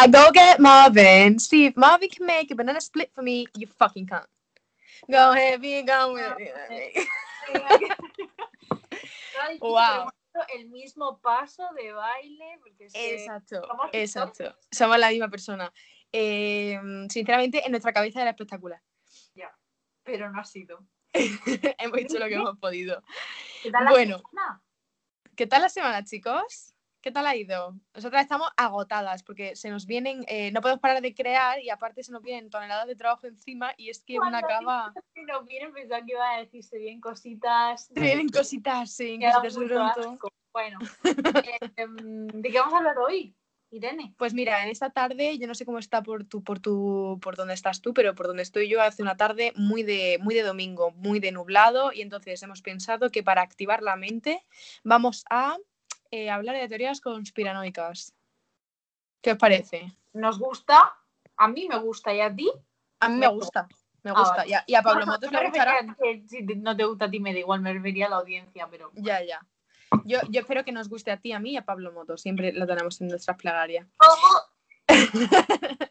Yeah, go get Marvin. See, if Marvin can make a banana split for me, you fucking can't. Go heavy, go with it. Wow. El mismo paso de baile. Porque Exacto, exacto. Somos la misma persona. Eh, sinceramente, en nuestra cabeza era espectacular. Ya, pero no ha sido. hemos hecho lo que hemos podido. ¿Qué tal la Bueno. semana? ¿Qué tal la semana, chicos? ¿Qué tal ha ido? Nosotras estamos agotadas porque se nos vienen, eh, no podemos parar de crear y aparte se nos vienen toneladas de trabajo encima y es que una acaba... Si nos vienen pensando que iba a decirse bien cositas. Se vienen cositas, sí, cositas de pronto. asco. Bueno, eh, em, ¿de qué vamos a hablar hoy, Irene? Pues mira, en esta tarde, yo no sé cómo está por tu, por tu, por dónde estás tú, pero por donde estoy yo hace una tarde muy de, muy de domingo, muy de nublado, y entonces hemos pensado que para activar la mente vamos a eh, hablar de teorías conspiranoicas. ¿Qué os parece? Nos gusta, a mí me gusta y a ti. A mí me Me gusta, me Ah, gusta. vale. Y a, y a Pablo No, Motos no le gustará. que si no te gusta a ti me da igual, me refería a la audiencia, pero Ya, ya. Yo, yo espero que nos guste a ti, a mí y a Pablo Motos. Siempre lo tenemos en nuestras plegarias.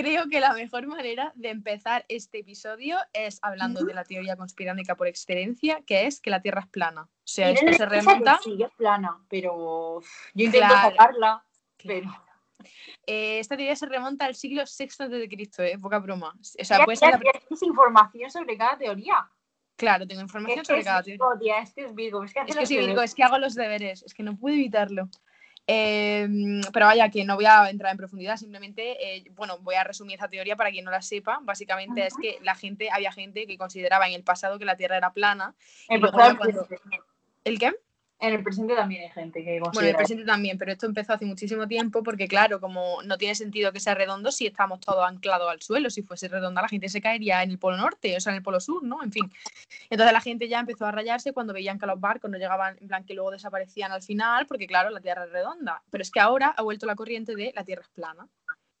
Creo que la mejor manera de empezar este episodio es hablando de la teoría conspiranoica por excelencia, que es que la Tierra es plana. O sea, esto se remonta. Sí, es plana, pero yo intento Claro. sacarla, pero Eh, esta teoría se remonta al siglo VI Cristo, ¿eh? Poca broma. O sea, puede ser la... tienes información sobre cada teoría. Claro, tengo información sobre es cada teoría. Tía, es que es Virgo, es que Es que sí, Virgo, es que hago los deberes, es que no puedo evitarlo. Eh, pero vaya, que no voy a entrar en profundidad, simplemente, eh, bueno, voy a resumir esta teoría para quien no la sepa. Básicamente es que la gente, había gente que consideraba en el pasado que la Tierra era plana. En y luego cuando-. ¿El qué? En el presente también hay gente que Bueno, en el considera. presente también, pero esto empezó hace muchísimo tiempo porque, claro, como no tiene sentido que sea redondo si estamos todos anclados al suelo. Si fuese redonda, la gente se caería en el polo norte, o sea, en el polo sur, ¿no? En fin. Entonces la gente ya empezó a rayarse cuando veían que los barcos no llegaban, en plan, que luego desaparecían al final, porque, claro, la Tierra es redonda. Pero es que ahora ha vuelto la corriente de la Tierra es plana.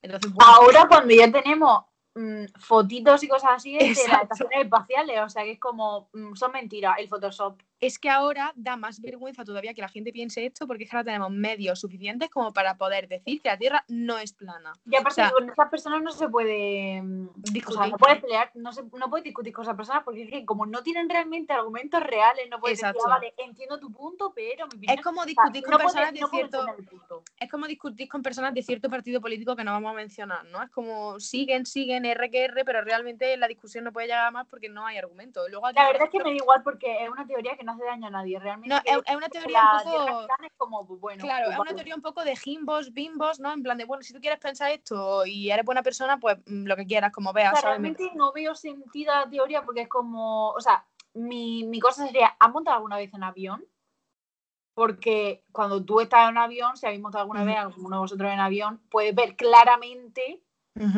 Entonces, bueno, Ahora cuando ya tenemos mm, fotitos y cosas así de las estaciones espaciales, o sea que es como, mm, son mentiras, el Photoshop. Es que ahora da más vergüenza todavía que la gente piense esto, porque es que ahora tenemos medios suficientes como para poder decir que la Tierra no es plana. Y aparte sea, con esas personas no se puede mm, o sea, Discutir. no puedes pelear, no, se, no puedes discutir con esas personas porque es que como no tienen realmente argumentos reales, no puedes decir. "Ah, vale, entiendo tu punto, pero mi Es como o sea, discutir con no puedes- personas de cierto. es como discutir con personas de cierto partido político que no vamos a mencionar, ¿no? Es como siguen, siguen, R que R, pero realmente la discusión no puede llegar a más porque no hay argumento. Luego La verdad es que me da igual porque es una teoría que no hace daño a nadie, realmente. no, es, es una teoría un poco. plana es como, bueno, Claro, pues, es una teoría un poco de gimbos, bimbos, ¿no? En plan de, bueno, si tú quieres pensar esto y eres buena persona, pues mm, lo que quieras, como O veas, sea, ¿sabes? realmente no veo sentido a la teoría porque es como, o sea, mi, mi cosa sería, ¿has montado alguna vez en avión? Porque cuando tú estás en un avión, si habéis montado alguna vez alguno de vosotros en avión, puedes ver claramente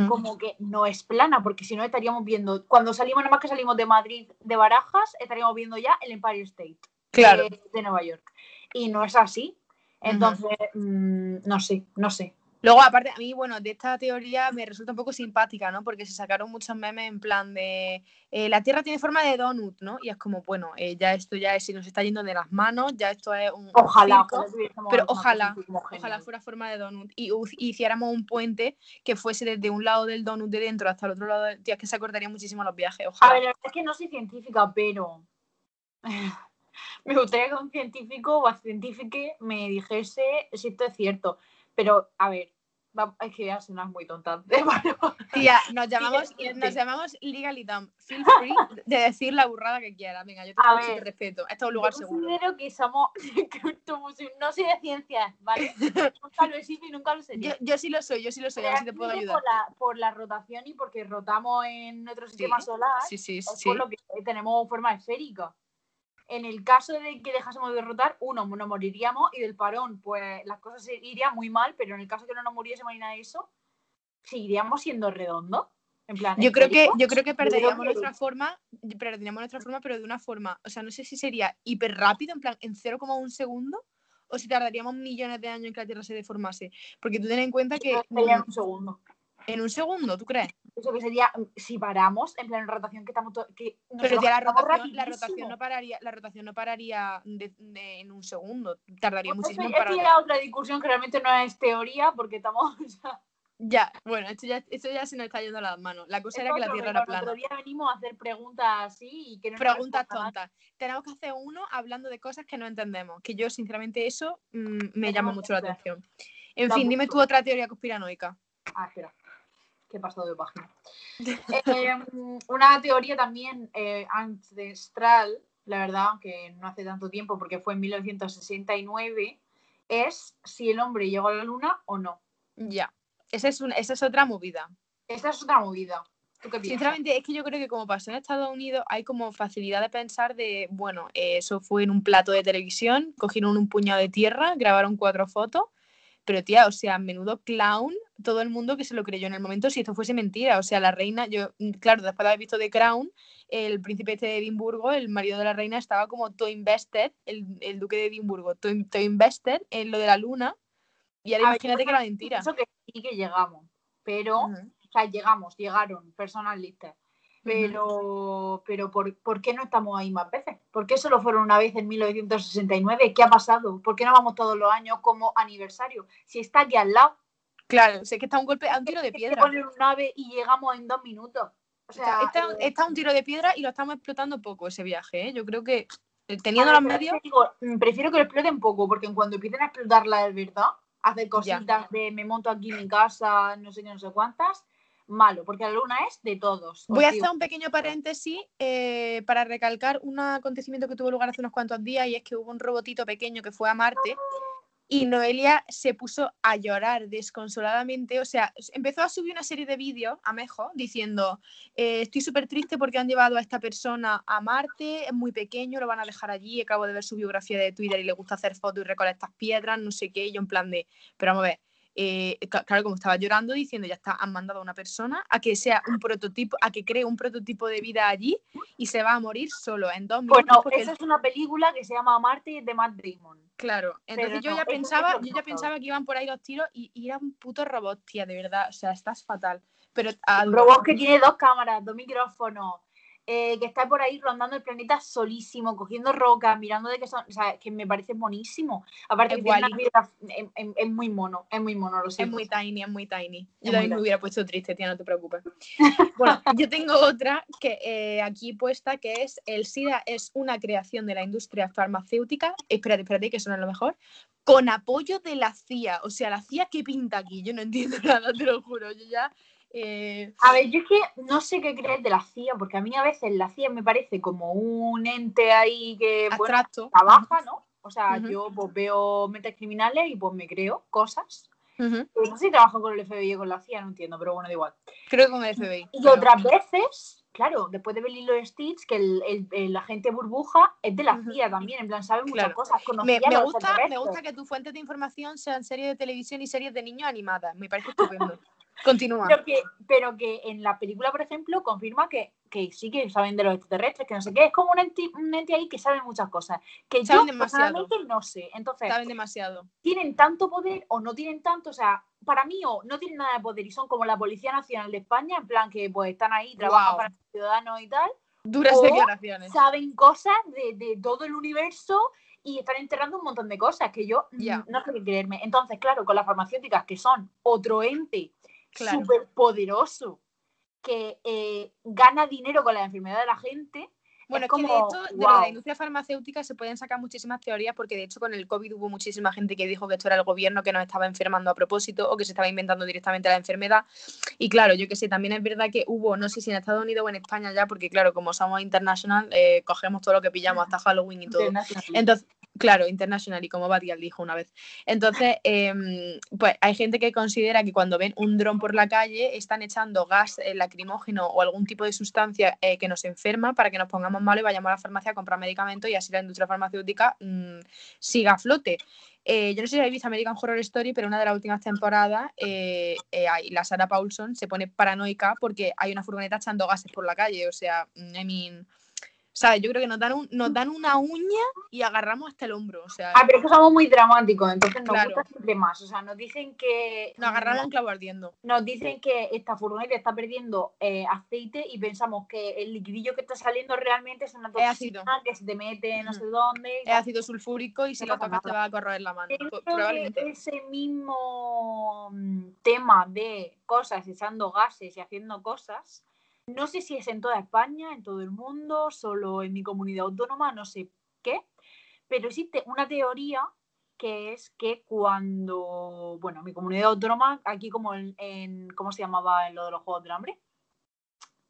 Como que no es plana, porque si no estaríamos viendo, cuando salimos, nada más que salimos de Madrid, de Barajas, estaríamos viendo ya el Empire State Claro. de, de Nueva York. Y no es así. Entonces, mm, no sé, no sé. Luego, aparte, a mí, bueno, de esta teoría me resulta un poco simpática, ¿no? Porque se sacaron muchos memes en plan de eh, la Tierra tiene forma de donut, ¿no? Y es como, bueno, eh, ya esto ya es, si nos está yendo de las manos, ya esto es un Ojalá, circo, ojalá tuviésemos pero ojalá, ojalá fuera forma de donut y hiciéramos un puente que fuese desde un lado del donut de dentro hasta el otro lado, del... Tía, es que se acortaría muchísimo los viajes, A ojalá. ver, la verdad es que no soy científica, pero me gustaría que un científico o científica me dijese si esto es cierto. Pero, a ver, es que ya sonas muy tonta. Bueno, Tía, nos llamamos, nos llamamos Legally Dumb. Feel free de decir la burrada que quieras. Venga, yo te, A ver, respeto. Esto es un yo lugar seguro. considero que somos, que no soy de ciencias, ¿vale? nunca lo he sido y nunca lo Yo, sería. yo sí lo soy, yo sí lo soy, a ver si te puedo ayudar. Por la, por la rotación y porque rotamos en nuestro sistema solar, Sí, sí, es sí. por lo que tenemos forma esférica. En el caso de que dejásemos de rotar, uno, nos moriríamos y del parón, pues las cosas irían muy mal, pero en el caso de que no nos muriésemos ni nada de eso, seguiríamos siendo redondos. En plan, Yo creo que, yo creo que perderíamos nuestra forma, perderíamos nuestra forma, pero de una forma, o sea, no sé si sería hiper rápido, en plan, en 0,1 segundo, o si tardaríamos millones de años en que la Tierra se deformase. Porque tú ten en cuenta que en un segundo. en un segundo, ¿tú crees? Eso que sería, mm, si paramos en pleno rotación, que estamos. Que Pero ya la rotación, la rotación no pararía, la rotación no pararía de- de- en un segundo. Tardaría Pues muchísimo eso, en parar. ya es otra discusión que realmente no es teoría, porque estamos. Ya, bueno, esto ya, esto ya se nos está yendo a las manos. La cosa era que la Tierra era plana. Día venimos a hacer preguntas así y que no Preguntas tontas. Tenemos que hacer uno hablando de cosas que no entendemos. Que yo, sinceramente, eso mm, me llama mucho la atención. En Da fin, dime mucho. tú otra teoría conspiranoica. Ah, espera. Que he pasado de página. Eh, una teoría también eh, ancestral, la verdad, aunque no hace tanto tiempo, porque fue en 1969, es si el hombre llegó a la luna o no. Ya. Esa es, una, esa es otra movida. Esta es otra movida. ¿Tú qué piensas? Sinceramente, es que yo creo que como pasó en Estados Unidos, hay como facilidad de pensar de, bueno, eh, eso fue en un plato de televisión, cogieron un puñado de tierra, grabaron cuatro fotos, pero tía, o sea, menudo clown, todo el mundo que se lo creyó en el momento si esto fuese mentira. O sea, la reina, yo, mm, claro, después de haber visto The Crown, el príncipe este de Edimburgo, el marido de la reina, estaba como todo invested, el, el duque de Edimburgo, todo invested en lo de la luna. Y ahora A imagínate que era mentira. Pienso que sí que llegamos, pero, Ujú, o sea, llegamos, llegaron personas listas. Pero, pero ¿por, por qué no estamos ahí más veces? ¿Por qué solo fueron una vez en 1969? ¿Qué ha pasado? ¿Por qué no vamos todos los años como aniversario? Si está aquí al lado, Claro, sé que está un golpe, a un tiro de piedra. poner un nave y llegamos en dos minutos. O sea, está, eh, está un tiro de piedra y lo estamos explotando poco ese viaje. ¿eh? Yo creo que eh, teniendo los medios. digo, prefiero que lo exploten poco, porque en cuando empiecen a explotarla de verdad, hacer Ya. cositas de me monto aquí en mi casa, no sé qué, no sé cuántas, malo, porque la luna es de todos. os Voy a hacer un pequeño paréntesis eh, para recalcar un acontecimiento que tuvo lugar hace unos cuantos días y es que hubo un robotito pequeño que fue a Marte y Noelia se puso a llorar desconsoladamente. O sea, empezó a subir una serie de vídeos a Mejo diciendo: eh, Estoy súper triste porque han llevado a esta persona a Marte, es muy pequeño, lo van a dejar allí. Acabo de ver su biografía de Twitter y le gusta hacer fotos y recolectar piedras, no sé qué. Y yo, en plan de, pero vamos a ver. Eh, claro, como estaba llorando, diciendo ya está, han mandado a una persona a que sea un prototipo, a que cree un prototipo de vida allí y se va a morir solo en dos minutos. Bueno, porque esa es una película que se llama Marte de Matt Damon. Claro, entonces Pero yo no, ya pensaba, yo ya pensaba que iban por ahí los tiros y, y era un puto robot, tía, de verdad, o sea, estás fatal. Pero a Un robot que tiene dos cámaras, dos micrófonos, eh, que está por ahí rondando el planeta solísimo, cogiendo rocas, mirando de qué son. O sea, que me parece monísimo. Aparte, Es que tiene una Wall-E. vida- es, es- es muy mono, es muy mono, lo es siento. muy tiny, es muy tiny. Yo también me hubiera puesto triste, tía, no te preocupes. Bueno, yo tengo otra que eh, aquí puesta que es el SIDA es una creación de la industria farmacéutica. Espérate, espérate, que es lo mejor. Con apoyo de la CIA. O sea, la CIA, ¿qué pinta aquí? Yo no entiendo nada, te lo juro. Yo ya. Eh, A ver, yo es que no sé qué creer de la CIA, porque a mí a veces la CIA me parece como un ente ahí que, bueno, trabaja, ¿no? O sea, yo pues veo mentes criminales y pues me creo cosas. Pues no sé si trabajo con el FBI o con la CIA, no entiendo, pero bueno, da igual. Creo que con el FBI. Y pero- otras veces, claro, después de ver Lilo Stitch, que el, el, el agente burbuja es de la. CIA también, en plan, sabe muchas Claro. cosas. Me, me gusta, me gusta que tus fuentes de información sean series de televisión y series de niños animadas. Me parece estupendo. Continúa. Pero que, pero que en la película, por ejemplo, confirma que, que sí que saben de los extraterrestres, que no sé qué. Es como un ente, un ente ahí que sabe muchas cosas. Que Saben yo demasiado. personalmente no sé. Entonces, Saben demasiado. ¿tienen tanto poder o no tienen tanto? O sea, para mí o no tienen nada de poder y son como la Policía Nacional de España, en plan que pues están ahí, trabajan para los ciudadanos y tal. Duras O declaraciones. saben cosas de, de todo el universo y están enterrando un montón de cosas que yo no sé qué creerme. Entonces, claro, con las farmacéuticas que son otro ente Claro. súper poderoso que eh, gana dinero con la enfermedad de la gente. Bueno, es que de hecho, de lo de la industria farmacéutica se pueden sacar muchísimas teorías, porque de hecho con el COVID hubo muchísima gente que dijo que esto era el gobierno que nos estaba enfermando a propósito o que se estaba inventando directamente la enfermedad. Y claro, yo que sé, también es verdad que hubo, no sé si en Estados Unidos o en España ya, porque claro, como somos international, eh, cogemos todo lo que pillamos hasta Halloween y todo. Entonces, claro, international y como Batial dijo una vez. Entonces, em, pues hay gente que considera que cuando ven un dron por la calle están echando gas eh, lacrimógeno o algún tipo de sustancia eh, que nos enferma para que nos pongamos mal y vayamos a la farmacia a comprar medicamentos y así la industria farmacéutica mm, siga a flote. Eh, yo no sé si habéis visto American Horror Story, pero una de las últimas temporadas, eh, eh, la Sarah Paulson se pone paranoica porque hay una furgoneta echando gases por la calle. O sea, mm, I mean, ¿Sabes? Yo creo que nos dan, un- nos dan una uña y agarramos hasta el hombro. O sea, Ah, pero es que somos muy dramáticos, entonces nos Claro. gusta siempre más. O sea, nos dicen que. nos agarramos un clavo ardiendo. Nos dicen que esta furgoneta está perdiendo eh, aceite y pensamos que el liquidillo que está saliendo realmente es una toxina ácido. que se te mete no sé dónde. Es ácido sulfúrico y si No lo tocas te va a corroer la mano. Dentro Probablemente. ese mismo mm, tema de cosas, echando gases y haciendo cosas, no sé si es en toda España, en todo el mundo, solo en mi comunidad autónoma, no sé qué, pero existe una teoría que es que cuando, bueno, mi comunidad autónoma, aquí como en, en- ¿cómo se llamaba en lo de los Juegos del Hambre?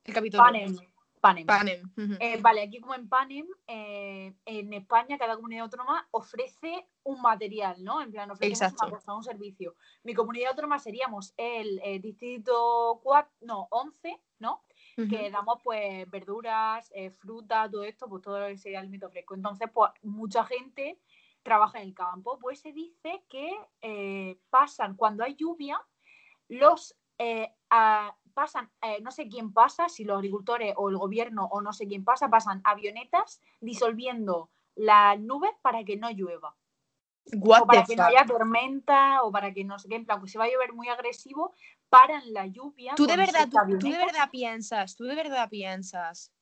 El Capitolio. Panem. Panem. Panem. Eh, vale, aquí como en Panem, eh, en España cada comunidad autónoma ofrece un material, ¿no? En plan, ofrecemos Exacto. una cosa, un servicio. Mi comunidad autónoma seríamos el eh, distrito 4, no, 11, ¿no? Que damos pues verduras, eh, fruta, todo esto, pues todo ese alimento fresco. Entonces, pues mucha gente trabaja en el campo. Pues se dice que eh, pasan, cuando hay lluvia, los eh, a- pasan, eh, no sé quién pasa, si los agricultores o el gobierno o no sé quién pasa, pasan avionetas disolviendo las nubes para que no llueva. What o para que no haya tormenta o para que no sé qué, en plan, que se va a llover muy agresivo, paran la lluvia. ¿Tú de verdad, tú, tú de verdad piensas, tú de verdad piensas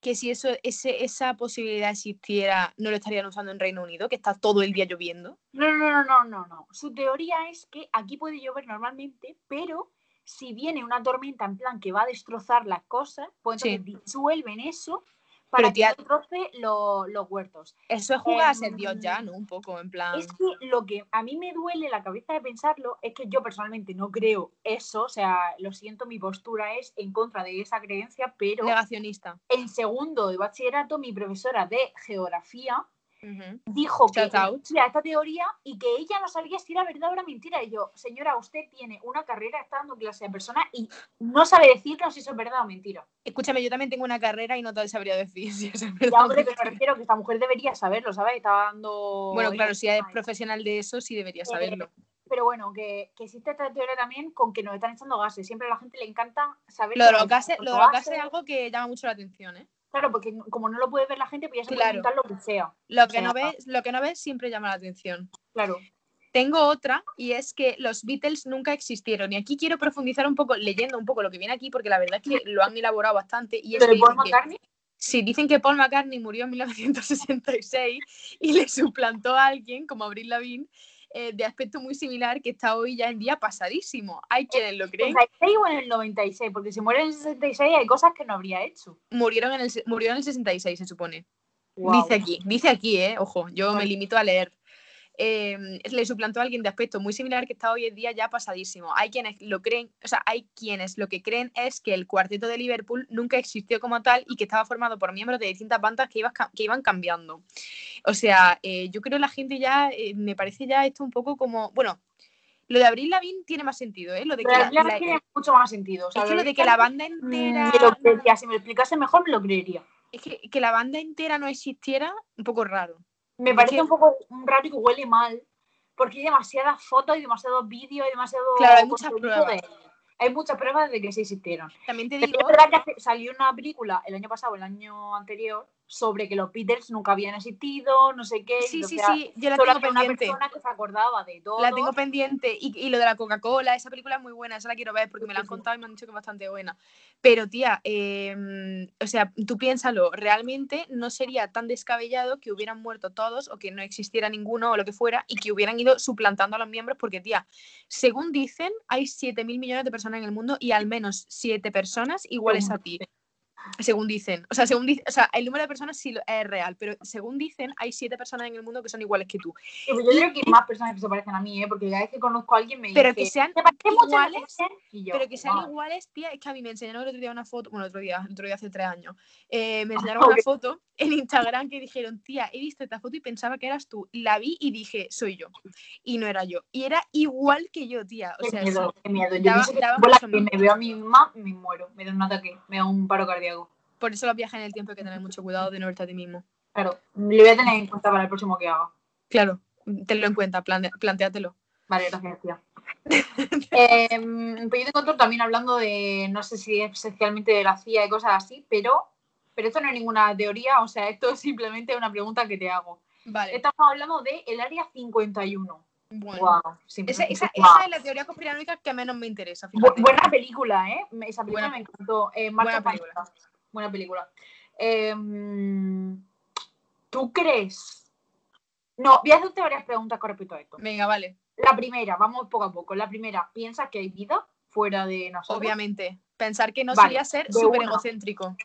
que si eso, ese, esa posibilidad existiera, no lo estarían usando en Reino Unido, que está todo el día lloviendo? No, no, no, no, no, no. Su teoría es que aquí puede llover normalmente, pero si viene una tormenta en plan que va a destrozar las cosas, pues Sí. entonces disuelven eso para Pero, tía- que no troce lo- los huertos. Eso es jugar a ser Em, Dios ya, ¿no? Un poco, en plan. Es que lo que a mí me duele la cabeza de pensarlo es que yo personalmente no creo eso, o sea, lo siento, mi postura es en contra de esa creencia, pero Negacionista. en segundo de bachillerato mi profesora de geografía Dijo que Shout out. existía esta teoría y que ella no sabía si era verdad o era mentira. Y yo, señora, usted tiene una carrera, está dando clase de personas y no sabe decirnos si eso es verdad o mentira. Escúchame, yo también tengo una carrera y no te sabría decir si eso es Ya, verdad o hombre, pero me refiero que esta mujer debería saberlo, ¿sabes? Estaba dando... Bueno, claro, si es profesional de eso, sí debería Eh, saberlo. Pero bueno, que, que existe esta teoría también con que nos están echando gases. Siempre a la gente le encanta saber... Lo de que los gases, lo de los gases es algo que llama mucho la atención, ¿eh? Claro, porque como no lo puede ver la gente, pues ya se Claro. puede lo que sea. Lo que sea, no ves, lo que no ves siempre llama la atención. Claro. Tengo otra y es que los Beatles nunca existieron. Y aquí quiero profundizar un poco, leyendo un poco lo que viene aquí, porque la verdad es que lo han elaborado bastante. Y es ¿Lo que Paul dicen que- McCartney? sí, dicen que Paul McCartney murió en 1966 y le suplantó a alguien, como Avril Lavigne, eh, de aspecto muy similar, que está hoy ya en día pasadísimo. Hay quienes lo creen. 66 o en el 96, porque si muere en el 66 hay cosas que no habría hecho. Murieron en el, murió en el 66, se supone. Dice aquí, dice aquí, eh, ojo, yo me limito a leer. Eh, le suplantó a alguien de aspecto muy similar que está hoy en día ya pasadísimo. Hay quienes lo creen, o sea, hay quienes lo que creen es que el cuarteto de Liverpool nunca existió como tal y que estaba formado por miembros de distintas bandas que, ibas que iban cambiando. O sea, eh, yo creo que la gente ya, eh, me parece ya esto un poco como, bueno, lo de Abril Lavigne tiene más sentido, ¿eh? Lo de que la- la la- tiene mucho más sentido. o sea, es que lo de que la banda mm, entera... me lo creería. Si me lo explicase mejor, me lo creería. Es que, que la banda entera no existiera, un poco raro. Me parece un poco raro que huele mal, porque hay demasiadas fotos y demasiados vídeos y demasiado. Claro, hay muchas pruebas. de- Hay muchas pruebas de que sí existieron. También te Pero digo, es verdad que salió una película el año pasado, el año anterior, sobre que los Beatles nunca habían existido, no sé qué. sí, sí, sea, sí, yo la tengo había una pendiente. persona que se acordaba de todo. La tengo pendiente. Y, y lo de la Coca-Cola, esa película es muy buena, esa la quiero ver porque me la han Sí, contado y me han dicho que es bastante buena. Pero, tía, eh, o sea, tú piénsalo, realmente no sería tan descabellado que hubieran muerto todos o que no existiera ninguno o lo que fuera y que hubieran ido suplantando a los miembros porque, tía, según dicen, hay 7 mil millones de personas en el mundo y al menos 7 personas iguales a ti. Según dicen, o sea, según dice, o sea, el número de personas sí es real, pero según dicen, hay siete personas en el mundo que son iguales que tú. Pues yo creo que hay más personas que se parecen a mí, ¿eh? porque cada vez que conozco a alguien me Pero dice, que sean "¿Te parece mucho a iguales, ese?". Y yo, Pero que sean "Wow". iguales, tía, es que a mí me enseñaron el otro día una foto, bueno, el otro día, el otro día hace tres años, eh, me enseñaron Ok. una foto en Instagram que dijeron, tía, he visto esta foto y pensaba que eras tú. La vi y dije, soy yo. Y no era yo. Y era igual que yo, tía. O Qué sea, miedo, qué miedo. Yo daba- daba que me veo a mí misma, me muero, me da un ataque, me da un paro cardíaco. Por eso los viajes en el tiempo hay que tener mucho cuidado de no verte a ti mismo. Claro, lo voy a tener en cuenta para el próximo que haga. Claro, tenlo en cuenta, plane- plantéatelo. Vale, gracias, tía. Em, pues yo otro también hablando de, no sé si es especialmente de la CIA y cosas así, pero Pero esto no es ninguna teoría, o sea, esto es simplemente una pregunta que te hago. Vale. Estamos hablando de el área 51. Bueno. Wow, Esa, simplemente- esa- wow. esa es la teoría conspiranoica que menos me interesa. Fíjate. buena película, ¿eh? Esa película Buena- me encantó. Eh, buena película. Buena película. Em, ¿Tú crees? No, voy a hacerte varias preguntas con respecto a esto. Venga, vale. La primera, vamos poco a poco. La primera, ¿piensas que hay vida fuera de nosotros? Obviamente. Pensar que no Vale, sería ser súper egocéntrico.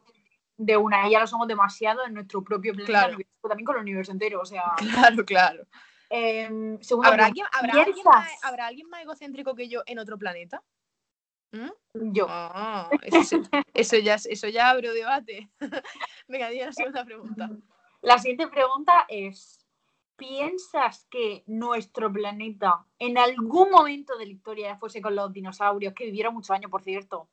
De una, ya lo somos demasiado en nuestro propio planeta, Claro. universo, también con el universo entero. O sea, Claro, claro. em, ¿Habrá alguien, habrá, alguien ¿piensas? más, ¿Habrá alguien más egocéntrico que yo en otro planeta? ¿Mm? Yo. Ah, eso, eso ya, eso ya abre debate. Venga, di la segunda pregunta. La siguiente pregunta es, ¿piensas que nuestro planeta en algún momento de la historia, ya fuese con los dinosaurios, que vivieron muchos años, por cierto,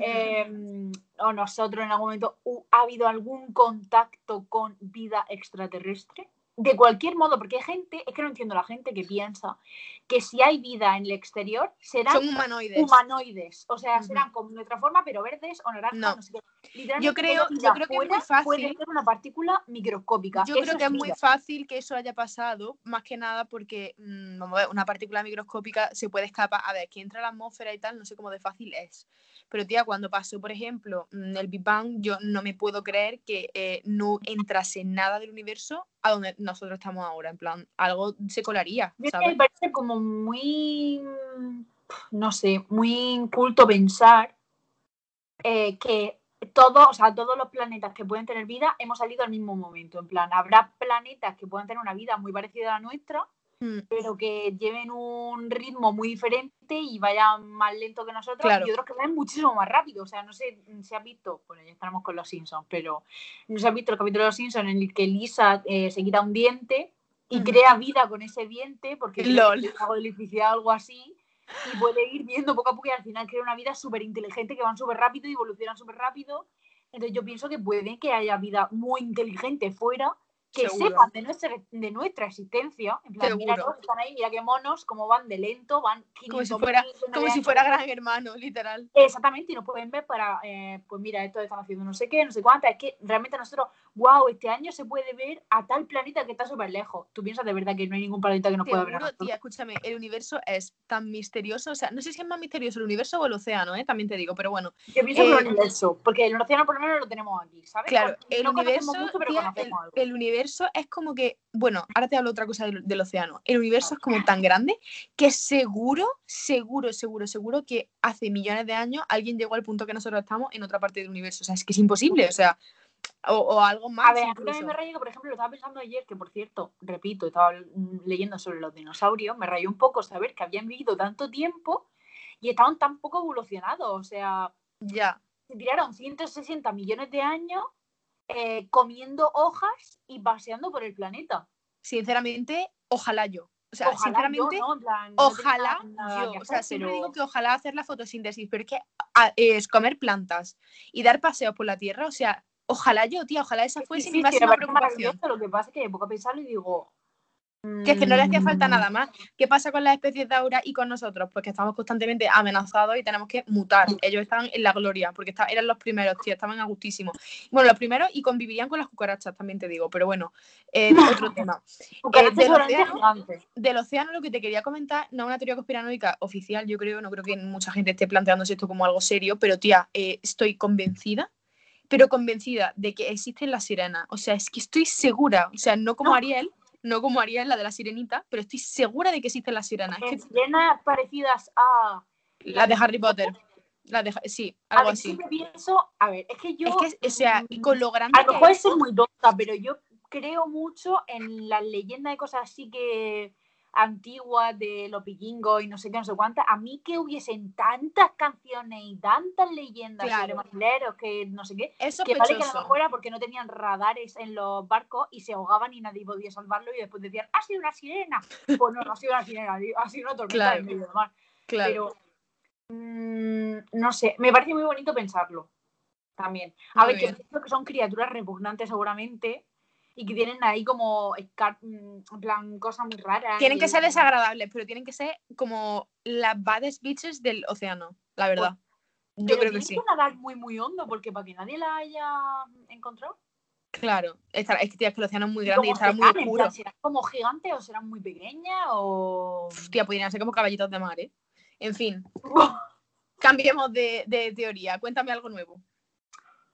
eh, o nosotros en algún momento, ¿ha habido algún contacto con vida extraterrestre? De cualquier modo, porque hay gente, es que no entiendo la gente que piensa que si hay vida en el exterior, serán Son humanoides. humanoides. O sea, serán con nuestra forma, pero verdes o naranjas. No. No. sé qué. Yo creo- yo creo que es muy fácil. Puede ser una partícula microscópica. Yo Eso creo que es muy vida. fácil que eso haya pasado, más que nada porque, mm, ver, una partícula microscópica se puede escapar, a ver, que entra a la atmósfera y tal, no sé cómo de fácil es. Pero, tía, cuando pasó, por ejemplo, mm, el Big Bang, yo no me puedo creer que eh, no entrase nada del universo a donde nosotros estamos ahora. En plan, algo se colaría, es ¿sabes? me parece como muy, no sé, muy inculto pensar eh, que todo, o sea, todos los planetas que pueden tener vida hemos salido al mismo momento. En plan, habrá planetas que puedan tener una vida muy parecida a la nuestra, Mm, pero que lleven un ritmo muy diferente y vayan más lento que nosotros, Claro. y otros que vayan muchísimo más rápido. O sea, no sé si has visto, bueno, ya estamos con los Simpsons, pero no si has visto el capítulo de los Simpsons en el que Lisa eh, se quita un diente y crea vida con ese diente, porque es algo de electricidad o algo así, y puede ir viendo poco a poco y al final crea una vida súper inteligente que van súper rápido y evolucionan súper rápido. Entonces yo pienso que puede que haya vida muy inteligente fuera que Seguro. sepan de nuestra, de nuestra existencia. En plan, mira, todos están ahí, mira qué monos, cómo van de lento, van Como si 500.000 fuera- Como si fuera gran hermano, literal. Exactamente, y nos pueden ver para, eh, pues mira, esto están haciendo no sé qué, no sé cuántas. Es que realmente nosotros, wow, este año se puede ver a tal planeta que está súper lejos. ¿Tú piensas de verdad que no hay ningún planeta que nos pueda ver tía, escúchame, el universo es tan misterioso, o sea, no sé si es más misterioso el universo o el océano, ¿eh? También te digo, pero bueno, Yo pienso que eh, el universo, porque el océano por lo menos lo tenemos aquí, ¿sabes? Claro, el no universo, mucho, pero tía, el, el universo es como que, bueno, ahora te hablo otra cosa del, del océano. El universo es como tan grande que seguro, seguro, seguro, seguro que hace millones de años alguien llegó al punto que nosotros estamos en otra parte del universo. O sea, es que es imposible, o sea, o, o algo más. A ver, a mí incluso. me rayó que, por ejemplo, lo estaba pensando ayer, que por cierto, repito, estaba leyendo sobre los dinosaurios, me rayó un poco saber que habían vivido tanto tiempo y estaban tan poco evolucionados. O sea, Ya, se tiraron 160 millones de años eh, comiendo hojas y paseando por el planeta. sinceramente, ojalá yo. O sea, Ojalá sinceramente, yo, ¿no? En plan, no tenía ojalá nada yo. O sea, siempre pero- digo que ojalá hacer la fotosíntesis, pero es que a- es comer plantas y dar paseos por la tierra, o sea, ojalá yo, tía, ojalá esa fuese sí, mi sí, máxima preocupación. Lo que pasa es que me pongo a pensarlo y digo. Que es que no le hacía falta mm, nada más. ¿Qué pasa con las especies de Aura y con nosotros? Pues que estamos constantemente amenazados y tenemos que mutar. Ellos estaban en la gloria, porque eran los primeros, tío, estaban a gustísimo. Bueno, los primeros y convivirían con las cucarachas, también te digo, pero bueno, eh, otro tema. cucarachas del océano. Del océano lo que te quería comentar, no es una teoría conspiranoica oficial, yo creo, no creo que mucha gente esté planteándose esto como algo serio, pero tía, eh, estoy convencida, pero convencida de que existen las sirenas. O sea, es que estoy segura, o sea, no como. Ariel, no como Ariel, la de la sirenita, pero estoy segura de que existen las sirenas. Es En que sirenas parecidas a. las de Harry Potter. Las de, sí, A algo ver, así. siempre pienso. A ver, es que yo. Es que, o sea, con lo grande A lo mejor es muy tonta, pero yo creo mucho en las leyendas de cosas así que antiguas de los vikingos y no sé qué, no sé cuántas. A mí que hubiesen tantas canciones y tantas leyendas Claro. marineros que no sé qué, es que vale que a lo mejor era porque no tenían radares en los barcos y se ahogaban y nadie podía salvarlo y después decían, ha sido una sirena. Pues no, no ha sido una sirena, ha sido una tormenta Claro. en medio del mar. Claro. Pero mm, no sé, me parece muy bonito pensarlo también. A Muy ver, bien. pienso que son criaturas repugnantes seguramente y que tienen ahí como mm, en plan cosas muy raras. Tienen que y- ser desagradables, pero tienen que ser como las baddest bitches del océano, la verdad. Yo Pero creo que sí. que nadar muy, muy hondo, porque para que nadie la haya encontrado. Claro. Es que, tía, es que el océano es muy ¿Y grande y cómo estará muy oscuro. ¿Serán como gigantes o serán muy pequeñas? O... Hostia, podrían ser como caballitos de mar, ¿eh? En fin, cambiemos de, de teoría. Cuéntame algo nuevo.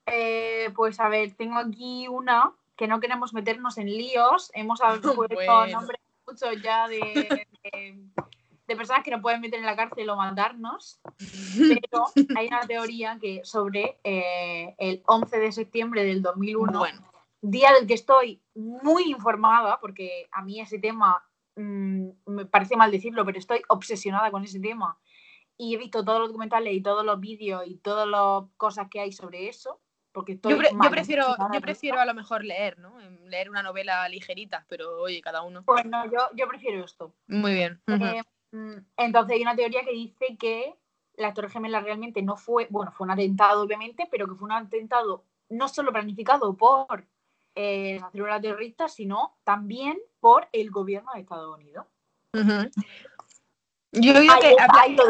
Eh, pues a ver, tengo aquí una que no queremos meternos en líos. Hemos puesto Bueno. nombres muchos ya de, de, de personas que nos pueden meter en la cárcel o mandarnos. Pero hay una teoría que sobre eh, el 11 de septiembre del 2001, Bueno, día del que estoy muy informada, porque a mí ese tema mm, me parece mal decirlo, pero estoy obsesionada con ese tema. Y he visto todos los documentales y todos los vídeos y todas las cosas que hay sobre eso. Porque estoy yo, pre- yo mal prefiero, yo prefiero a lo mejor leer, ¿no? Leer una novela ligerita, pero oye, cada uno. esto. Pues no, yo, yo prefiero esto. Muy bien. Eh, mm, entonces hay una teoría que dice que la Torre Gemela realmente no fue, bueno, fue un atentado obviamente, pero que fue un atentado no solo planificado por eh, las células terroristas, sino también por el gobierno de Estados Unidos. Yo he oído que,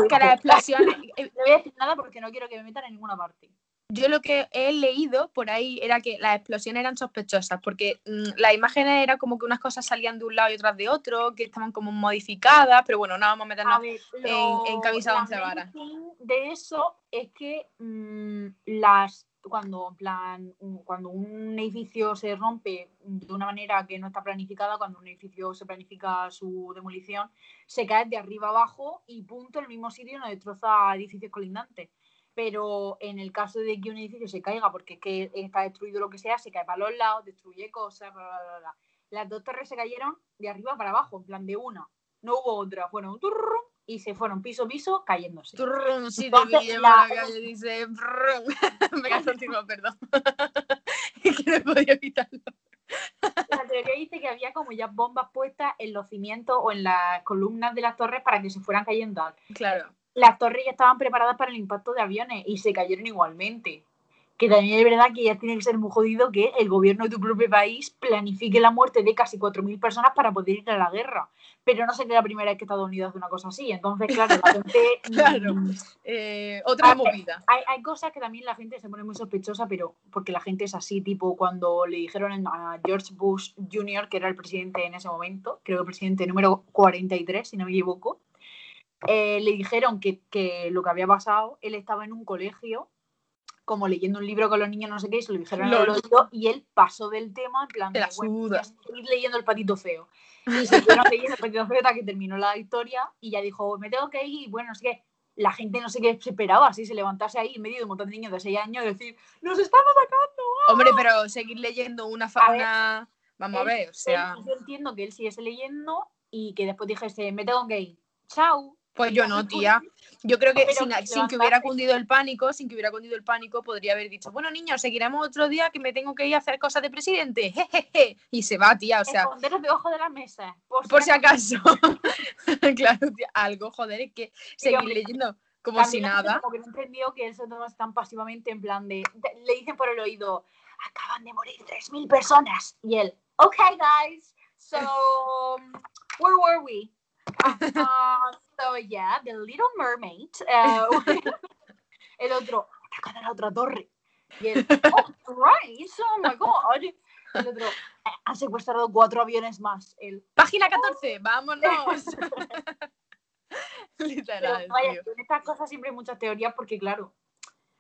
que explosiones. eh, No voy a decir nada porque no quiero que me metan en ninguna parte. Yo lo que he leído por ahí era que las explosiones eran sospechosas, porque mm, las imágenes eran como que unas cosas salían de un lado y otras de otro, que estaban como modificadas, pero bueno, no vamos a meternos. A ver, en- en camisa once varas. de eso es que mm, las cuando en plan mm, cuando un edificio se rompe de una manera que no está planificada, cuando un edificio se planifica su demolición, se cae de arriba abajo y punto el mismo sitio y no destroza edificios colindantes. Pero en el caso de que un edificio se caiga porque es que está destruido lo que sea, se cae para los lados, destruye cosas, bla, bla, bla, bla. Las dos torres se cayeron de arriba para abajo, en plan de una. No hubo otra, fueron un turrum y se fueron piso a piso cayéndose. Turrum, sí, te Entonces, llevo la- la calle, dice. Me encima, perdón. es que no podido evitarlo. La teoría dice que había como ya bombas puestas en los cimientos o en las columnas de las torres para que se fueran cayendo. Claro. Las torres ya estaban preparadas para el impacto de aviones y se cayeron igualmente. Que también es verdad que ya tiene que ser muy jodido que el gobierno de tu propio país planifique la muerte de casi 4.000 personas para poder ir a la guerra. Pero no sería la primera vez que Estados Unidos hace una cosa así. Entonces, claro, la gente... Claro. mm, Eh, otra movida. hay, hay cosas que también la gente se pone muy sospechosa, pero porque la gente es así, tipo cuando le dijeron a George Bush Jr., que era el presidente en ese momento, creo que el presidente número 43, si no me equivoco, eh, le dijeron que, que lo que había pasado, él estaba en un colegio, como leyendo un libro con los niños, no sé qué, y se lo dijeron y él pasó del tema en plan la de, bueno, seguir leyendo el patito feo. Y siguieron leyendo el patito feo hasta que terminó la historia y ya dijo, me tengo que ir, y bueno, no sé qué. La gente no sé qué se esperaba, así se levantase ahí en medio de un montón de niños de 6 años y decir, ¡nos están atacando! Hombre, pero seguir leyendo una fauna. Vamos a ver, o sea. él- yo entiendo que él siguiese leyendo y que después dijese, me tengo que ir. Chao. Pues yo no, tía. Yo creo que sin, que sin que levantarse. hubiera cundido el pánico, sin que hubiera cundido el pánico, podría haber dicho, bueno, niños, seguiremos otro día que me tengo que ir a hacer cosas de presidente. jejeje". Y se va, tía, o sea, Esconderos debajo de la mesa. Por, por si acaso. claro, tía, algo, joder, es que seguir leyendo como si nada. Como que no entendió que eso no es tan pasivamente en plan de, de- Le dicen por el oído, acaban de morir 3.000 personas. Y él, ok, guys, so, where were we? Uh, so, yeah, The Little Mermaid. uh, el otro, atacan a la otra torre. Y él, oh, right, oh my god. El otro, "Eh, han secuestrado cuatro aviones más. El, Página 14, vámonos. Pero, Literal, vaya, en estas cosas siempre hay muchas teorías porque, claro,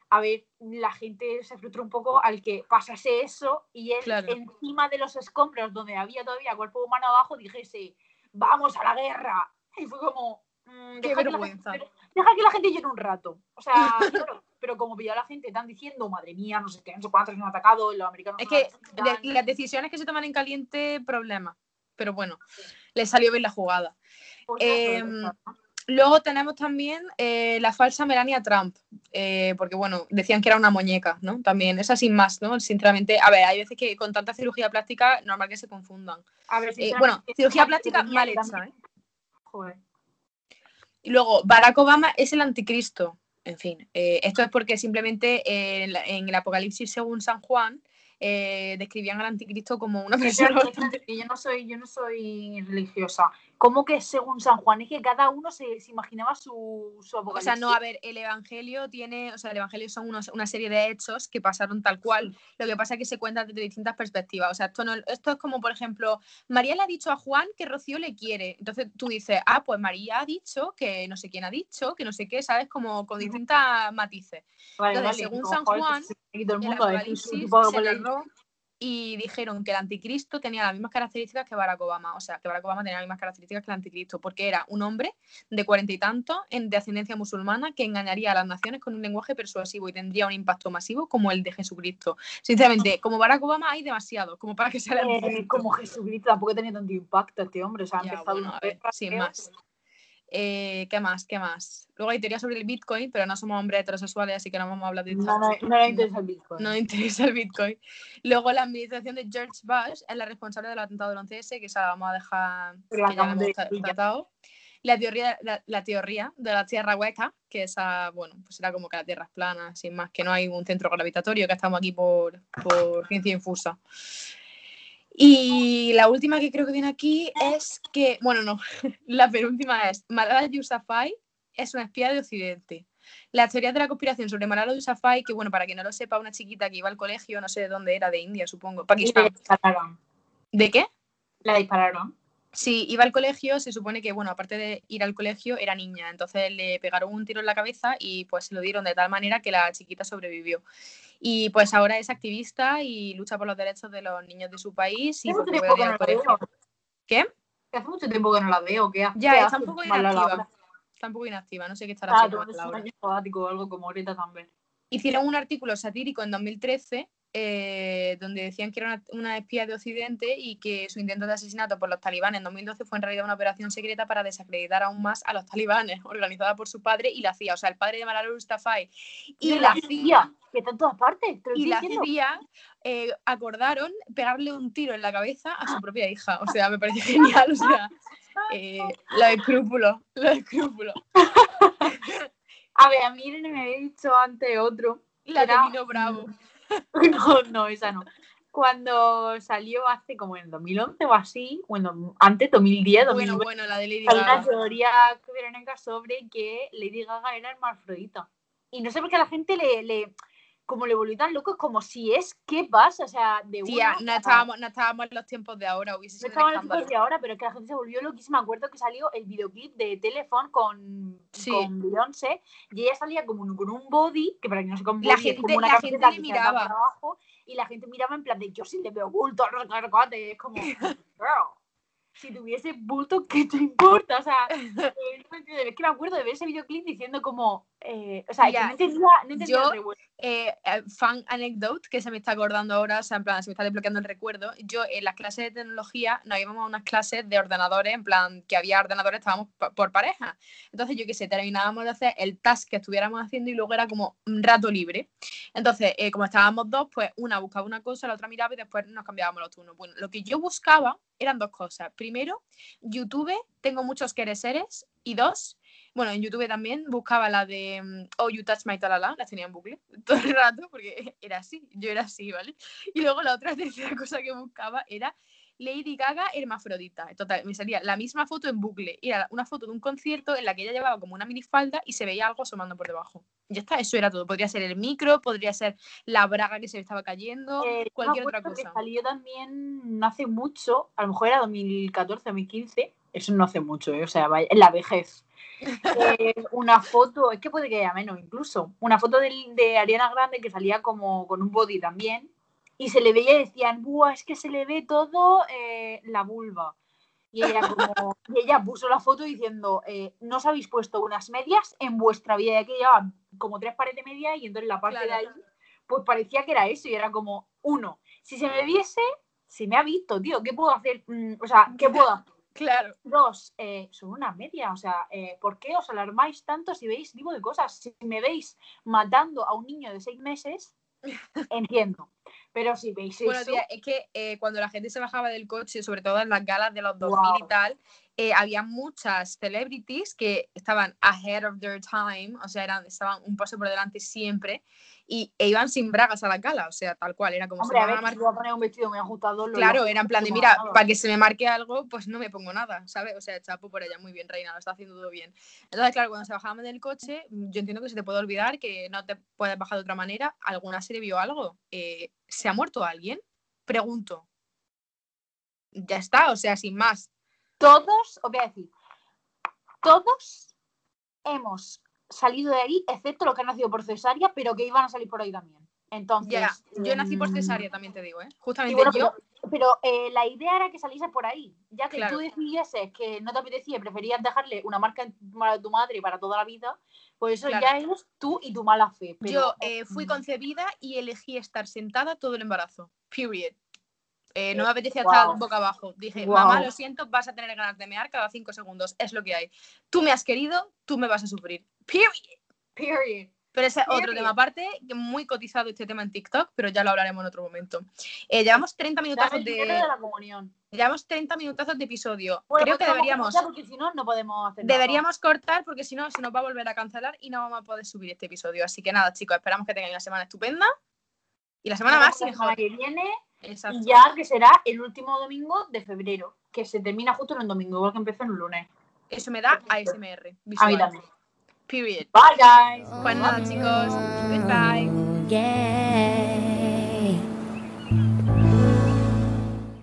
a ver, la gente se frustró un poco al que pasase eso y él Claro. encima de los escombros donde había todavía cuerpo humano abajo dijese, vamos a la guerra. Y fue como, mm, Qué deja, que la vergüenza. gente, deja que la gente llore un rato. O sea, claro, pero como pilló a la gente están diciendo, madre mía, no sé qué, no sé cuántos nos han atacado, los americanos Es que atacan". de- las decisiones que se toman en caliente, problema. Pero bueno, le salió bien la jugada. Pues em, eso. Luego tenemos también eh, la falsa Melania Trump, eh, porque bueno, decían que era una muñeca, ¿no? También, esa sin más, ¿no? Sinceramente, a ver, hay veces que con tanta cirugía plástica, normal que se confundan. A ver, eh, bueno, cirugía plástica mal hecha, también- ¿eh? Joder. Y luego, Barack Obama es el anticristo. En fin, eh, esto es porque simplemente eh, en, la- en el Apocalipsis según San Juan, eh, describían al anticristo como una persona yo no soy, yo no soy religiosa. ¿Cómo que según San Juan? Es que cada uno se, se imaginaba su, su O apocalipsis. sea, no, a ver, el Evangelio tiene, o sea, el Evangelio son unos- una serie de hechos que pasaron tal cual. Lo que pasa es que se cuentan desde distintas perspectivas. O sea, esto, no, esto es como, por ejemplo, María le ha dicho a Juan que Rocío le quiere. Entonces tú dices, ah, pues María ha dicho que no sé quién ha dicho, que no sé qué, ¿sabes? Como con distintos matices. Vale, entonces, vale, según como, San Juan, el El mundo Apocalipsis se apocalipsis. Y dijeron que el anticristo tenía las mismas características que Barack Obama. O sea, que Barack Obama tenía las mismas características que el anticristo, porque era un hombre de cuarenta y tantos, de ascendencia musulmana, que engañaría a las naciones con un lenguaje persuasivo y tendría un impacto masivo como el de Jesucristo. Sinceramente, como Barack Obama hay demasiado, como para que sea el Eh, como Jesucristo tampoco tenía tanto impacto este hombre. O sea, ha Ya, empezado bueno, una a ver, sin más. Eh, ¿Qué más? ¿Qué más? Luego hay teorías sobre el Bitcoin, pero no somos hombres heterosexuales, así que no vamos a hablar de No, no, no le interesa el Bitcoin. no le interesa el Bitcoin. Luego la administración de George Bush es la responsable del atentado del 11S, que esa la vamos a dejar la que ya hemos tra- tratado. La teoría, la, la teoría de la Tierra hueca, que esa, bueno, pues era como que la Tierra es plana, sin más, que no hay un centro gravitatorio, que estamos aquí por, por ciencia infusa. Y la última que creo que viene aquí es que, bueno, no, la penúltima es Malala Yousafzai es una espía de Occidente. Las teorías de la conspiración sobre Malala Yousafzai, que bueno, para quien no lo sepa, una chiquita que iba al colegio, no sé de dónde era, de India, supongo, Pakistán. ¿De qué? La dispararon. Sí, iba al colegio, se supone que, bueno, aparte de ir al colegio, era niña. Entonces le pegaron un tiro en la cabeza y pues se lo dieron de tal manera que la chiquita sobrevivió. Y pues ahora es activista y lucha por los derechos de los niños de su país y ir que al no colegio. ¿Qué? Que hace mucho tiempo que no la veo. ¿Qué, Ya, está un poco inactiva. Está un poco inactiva, no sé qué estará Ah, haciendo tú eres un Laura. año sabático o algo como Greta Thunberg. hicieron un artículo satírico en 2013 eh, donde decían que era una, una espía de Occidente y que su intento de asesinato por los talibanes en 2012 fue en realidad una operación secreta para desacreditar aún más a los talibanes, organizada por su padre y la CIA. O sea, el padre de Malala Yousafzai y la CIA, que está en todas partes. Te lo y la diciendo. CIA eh, acordaron pegarle un tiro en la cabeza a su propia hija. O sea, me parece genial. O sea, eh, los escrúpulos, los escrúpulos. A ver, a mí me había dicho antes otro. La de Era- Nino Bravo. No, no, esa no. Cuando salió hace como en 2011 o así, bueno, antes 2010, 2009, Bueno, bueno, la de Lady hay una Gaga. teoría verónica sobre que Lady Gaga era hermafrodita. Y no sé por qué a la gente le, le como le volvió tan loco, es como si es, ¿qué pasa? O sea, de Tía, no estábamos, no estábamos en los tiempos de ahora, hubiese No sido un estaba en el escándalo. tiempo de ahora, pero es que la gente se volvió loquísima. Me acuerdo que salió el videoclip de Telephone con, Sí. con Beyoncé y ella salía como un- con un body, que para que no se con La es como gente- una la gente le miraba. abajo, y la gente miraba en plan de yo sí le veo bulto, no sé es como girl, si tuviese bulto, ¿qué te importa? O sea, eh, no es que me acuerdo de ver ese videoclip diciendo como, eh, o sea, Mira, que no entendía, no entendía yo- el revuelo. Eh, eh, fan anecdote que se me está acordando ahora, o sea, en plan, se me está desbloqueando el recuerdo. Yo en las clases de tecnología nos íbamos a unas clases de ordenadores, en plan, que había ordenadores, estábamos por pareja. Entonces, yo qué sé, terminábamos de hacer el task que estuviéramos haciendo y luego era como un rato libre. Entonces, eh, como estábamos dos, pues una buscaba una cosa, la otra miraba y después nos cambiábamos los turnos. Bueno, lo que yo buscaba eran dos cosas. Primero, YouTube, tengo muchos quereseres. Y dos, bueno, en YouTube también buscaba la de mm, Oh, You Touch My Talala, las tenía en bucle todo el rato porque era así, yo era así, ¿vale? Y luego la otra tercera cosa que buscaba era Lady Gaga hermafrodita. Total, me salía la misma foto en bucle. Era una foto de un concierto en la que ella llevaba como una minifalda y se veía algo asomando por debajo. Ya está, eso era todo. Podría ser el micro, podría ser la braga que se le estaba cayendo, Eh, cualquier otra acuerdo que cosa. salió también no hace mucho, a lo mejor era 2014, 2015, eso no hace mucho, ¿eh? o sea, vaya- en la vejez. Eh, una foto, es que puede que haya menos incluso, una foto de, Ariana Grande que salía como con un body también y se le veía y decían, Buah, es que se le ve todo eh, la vulva. Y ella, como, y ella puso la foto diciendo, eh, no os habéis puesto unas medias en vuestra vida, ya que llevaban como tres pares de medias y entonces la parte de ahí Claro. pues parecía que era eso y era como, uno, si se me viese, se me ha visto, tío, ¿qué puedo hacer? Mm, o sea, ¿qué puedo hacer? Claro, Dos, eh, son una media, o sea, eh, ¿por qué os alarmáis tanto si veis tipo de cosas? Si me veis matando a un niño de seis meses, entiendo. Pero si veis Bueno, eso, tía, es que eh, cuando la gente se bajaba del coche, sobre todo en las galas de los 2000 Guau. y tal, eh, había muchas celebrities que estaban ahead of their time, o sea, eran, estaban un paso por delante siempre y e iban sin bragas a la gala, o sea, tal cual, era como Hombre, se a ver, a si mar- voy a poner un vestido muy ajustado. lo Claro, lógico era en plan de, mira, nada. para que se me marque algo, pues no me pongo nada, ¿sabes? O sea, chapo por ella, muy bien, reina, lo está haciendo todo bien. Entonces, claro, cuando se bajaban del coche, yo entiendo que se te puede olvidar que no te puedes bajar de otra manera. ¿Alguna serie vio algo? Eh, ¿Se ha muerto alguien? Pregunto. Ya está, o sea, sin más. Todos, os voy a decir, todos hemos salido de ahí, excepto los que han nacido por cesárea, pero que iban a salir por ahí también. Entonces. Ya, yo nací por cesárea, también te digo, ¿eh? Justamente bueno, yo, pero, pero, eh, la idea era que saliese por ahí. Ya que Claro. tú decidieses que no te apetecía y preferías dejarle una marca en tu- madre para toda la vida, pues eso Claro. ya es tú y tu mala fe. Pero, yo eh, fui concebida y elegí estar sentada todo el embarazo. Period. Eh, no Eh, me apetecía wow. estar boca abajo. Dije, Wow. mamá, lo siento, vas a tener ganas de mear cada cinco segundos. Es lo que hay. Tú me has querido, tú me vas a sufrir. Period. Period. Pero ese es otro tema aparte, muy cotizado este tema en TikTok, pero ya lo hablaremos en otro momento. Eh, llevamos 30 Dame minutazos de, de la comunión. llevamos 30 minutazos de episodio. Bueno, Creo pues que deberíamos, Porque si no, no podemos hacer nada. deberíamos cortar porque si no se nos va a volver a cancelar y no vamos a poder subir este episodio. Así que nada, chicos, esperamos que tengáis una semana estupenda. Y la semana Nos más la mejor. semana que viene Exacto. y ya que será el último domingo de febrero, que se termina justo en el domingo, igual que empezó en el lunes. Eso me da ASMR. A mí visual. también. Period. Bye, guys. Pues nada, chicos. Goodbye. Yeah.